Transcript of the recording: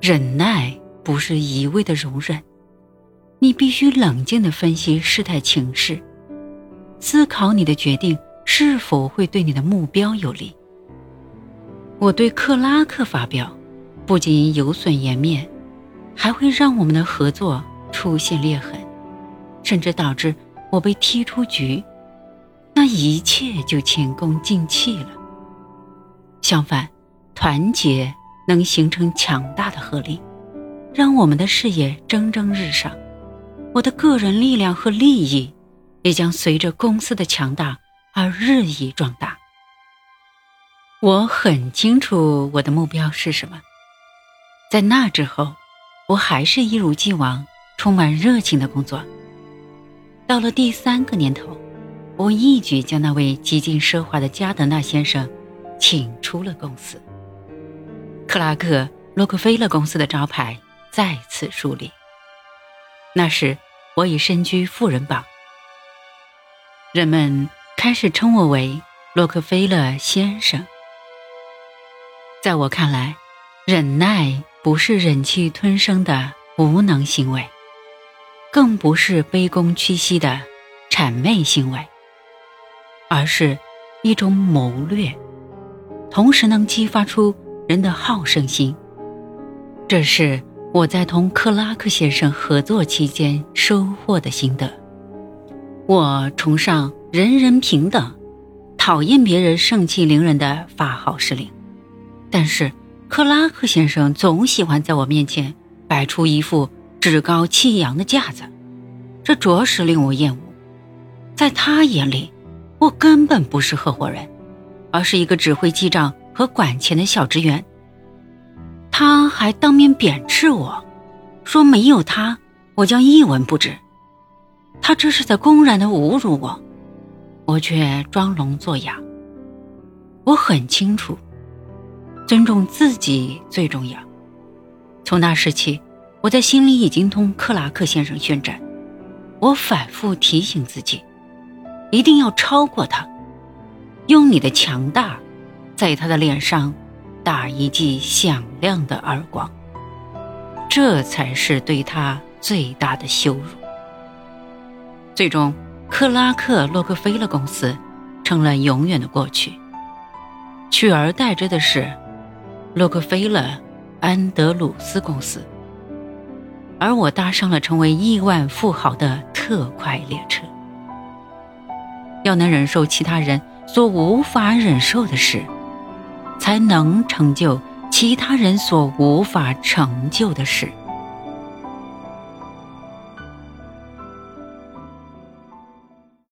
忍耐不是一味的容忍，你必须冷静地分析事态情势，思考你的决定是否会对你的目标有利。我对克拉克发表，不仅有损颜面，还会让我们的合作出现裂痕，甚至导致我被踢出局。那一切就前功尽弃了。相反，团结能形成强大的合力，让我们的事业蒸蒸日上。我的个人力量和利益也将随着公司的强大而日益壮大。我很清楚我的目标是什么。在那之后，我还是一如既往充满热情的工作。到了第三个年头，我一举将那位极尽奢华的加德纳先生请出了公司。克拉克·洛克菲勒公司的招牌再次树立。那时，我已身居富人榜，人们开始称我为洛克菲勒先生。在我看来，忍耐不是忍气吞声的无能行为，更不是卑躬屈膝的谄媚行为，而是一种谋略，同时能激发出人的好胜心。这是我在同克拉克先生合作期间收获的心得。我崇尚人人平等，讨厌别人盛气凌人的发号施令。但是，克拉克先生总喜欢在我面前摆出一副趾高气扬的架子，这着实令我厌恶。在他眼里，我根本不是合伙人，而是一个只会记账和管钱的小职员。他还当面贬斥我，说没有他，我将一文不值。他这是在公然的侮辱我，我却装聋作哑。我很清楚。尊重自己最重要。从那时起，我在心里已经同克拉克先生宣战。我反复提醒自己，一定要超过他，用你的强大，在他的脸上打一记响亮的耳光。这才是对他最大的羞辱。最终，克拉克洛克菲勒公司成了永远的过去，取而代之的是。洛克菲勒安德鲁斯公司，而我搭上了成为亿万富豪的特快列车。要能忍受其他人所无法忍受的事，才能成就其他人所无法成就的事。